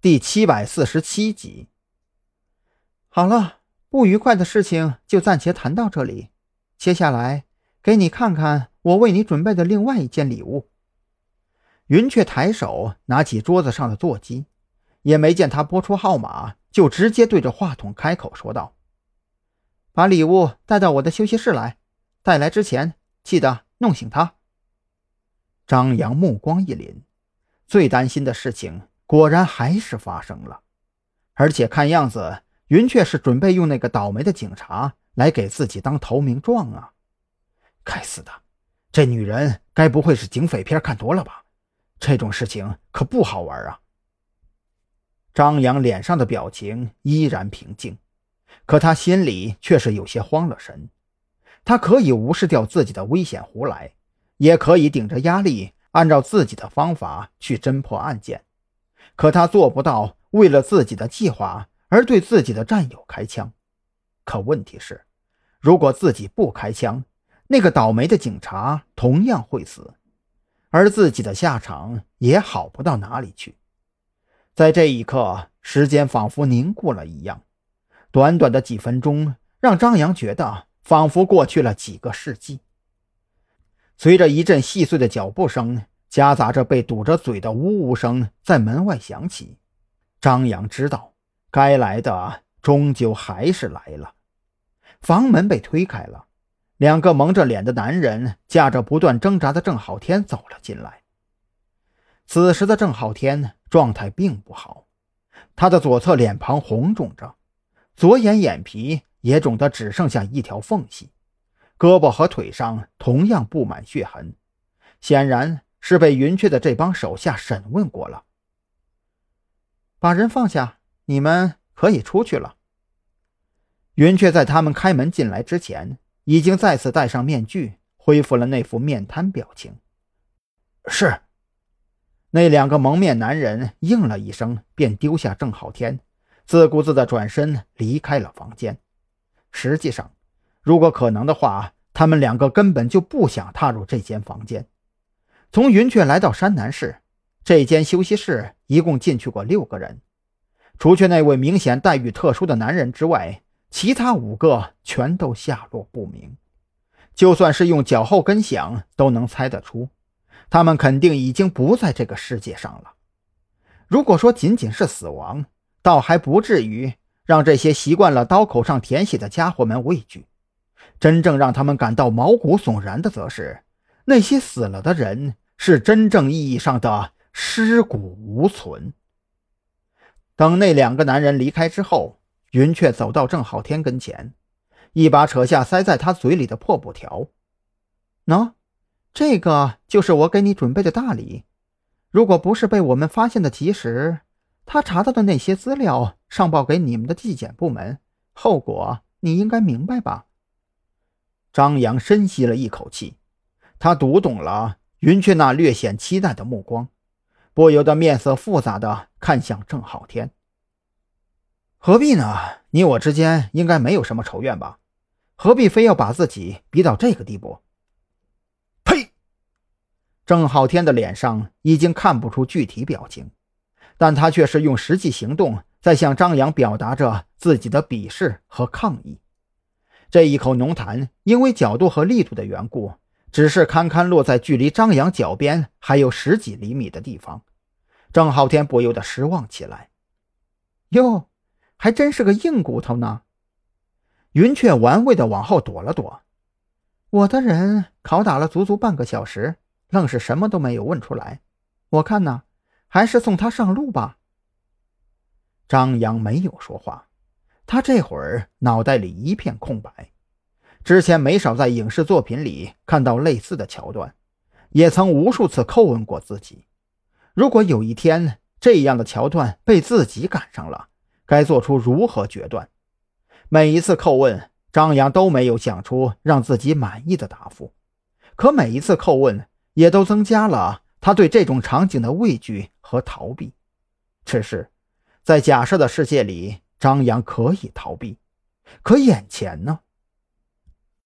第七百四十七集。好了，不愉快的事情就暂且谈到这里。接下来，给你看看我为你准备的另外一件礼物。云雀抬手拿起桌子上的座机，也没见他拨出号码，就直接对着话筒开口说道：“把礼物带到我的休息室来，带来之前记得弄醒他。”张扬目光一凛，最担心的事情果然还是发生了，而且看样子云雀是准备用那个倒霉的警察来给自己当投名状啊！该死的，这女人该不会是警匪片看多了吧？这种事情可不好玩啊！张扬脸上的表情依然平静，可他心里却是有些慌了神。他可以无视掉自己的危险胡来，也可以顶着压力按照自己的方法去侦破案件，可他做不到为了自己的计划而对自己的战友开枪。可问题是，如果自己不开枪，那个倒霉的警察同样会死。而自己的下场也好不到哪里去。在这一刻，时间仿佛凝固了一样，短短的几分钟让张扬觉得仿佛过去了几个世纪。随着一阵细碎的脚步声，夹杂着被堵着嘴的呜呜声在门外响起，张扬知道，该来的终究还是来了。房门被推开了。两个蒙着脸的男人架着不断挣扎的郑浩天走了进来。此时的郑浩天状态并不好，他的左侧脸庞红肿着，左眼眼皮也肿得只剩下一条缝隙，胳膊和腿上同样布满血痕，显然是被云雀的这帮手下审问过了。把人放下，你们可以出去了。云雀在他们开门进来之前。已经再次戴上面具，恢复了那副面瘫表情。是，那两个蒙面男人应了一声，便丢下郑浩天，自顾自地转身离开了房间。实际上，如果可能的话，他们两个根本就不想踏入这间房间。从云雀来到山南市，这间休息室一共进去过六个人，除却那位明显待遇特殊的男人之外。其他五个全都下落不明，就算是用脚后跟想都能猜得出，他们肯定已经不在这个世界上了。如果说仅仅是死亡，倒还不至于让这些习惯了刀口上舔血的家伙们畏惧。真正让他们感到毛骨悚然的，则是那些死了的人是真正意义上的尸骨无存。等那两个男人离开之后。云雀走到郑浩天跟前，一把扯下塞在他嘴里的破布条。喏，这个就是我给你准备的大礼。如果不是被我们发现的及时，他查到的那些资料上报给你们的纪检部门，后果你应该明白吧？张扬深吸了一口气，他读懂了云雀那略显期待的目光，不由得面色复杂的看向郑浩天。何必呢？你我之间应该没有什么仇怨吧？何必非要把自己逼到这个地步？呸！郑浩天的脸上已经看不出具体表情，但他却是用实际行动在向张扬表达着自己的鄙视和抗议。这一口浓痰因为角度和力度的缘故，只是堪堪落在距离张扬脚边还有十几厘米的地方。郑浩天不由得失望起来。哟。还真是个硬骨头呢。云雀玩味的往后躲了躲，我的人拷打了足足半个小时，愣是什么都没有问出来。我看呢，还是送他上路吧。张扬没有说话，他这会儿脑袋里一片空白。之前没少在影视作品里看到类似的桥段，也曾无数次叩问过自己：如果有一天这样的桥段被自己赶上了。该做出如何决断？每一次叩问，张扬都没有想出让自己满意的答复。可每一次叩问，也都增加了他对这种场景的畏惧和逃避。只是，在假设的世界里，张扬可以逃避，可眼前呢？